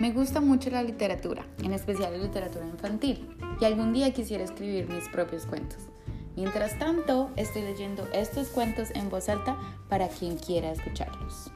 Me gusta mucho la literatura, en especial la literatura infantil, y algún día quisiera escribir mis propios cuentos. Mientras tanto, estoy leyendo estos cuentos en voz alta para quien quiera escucharlos.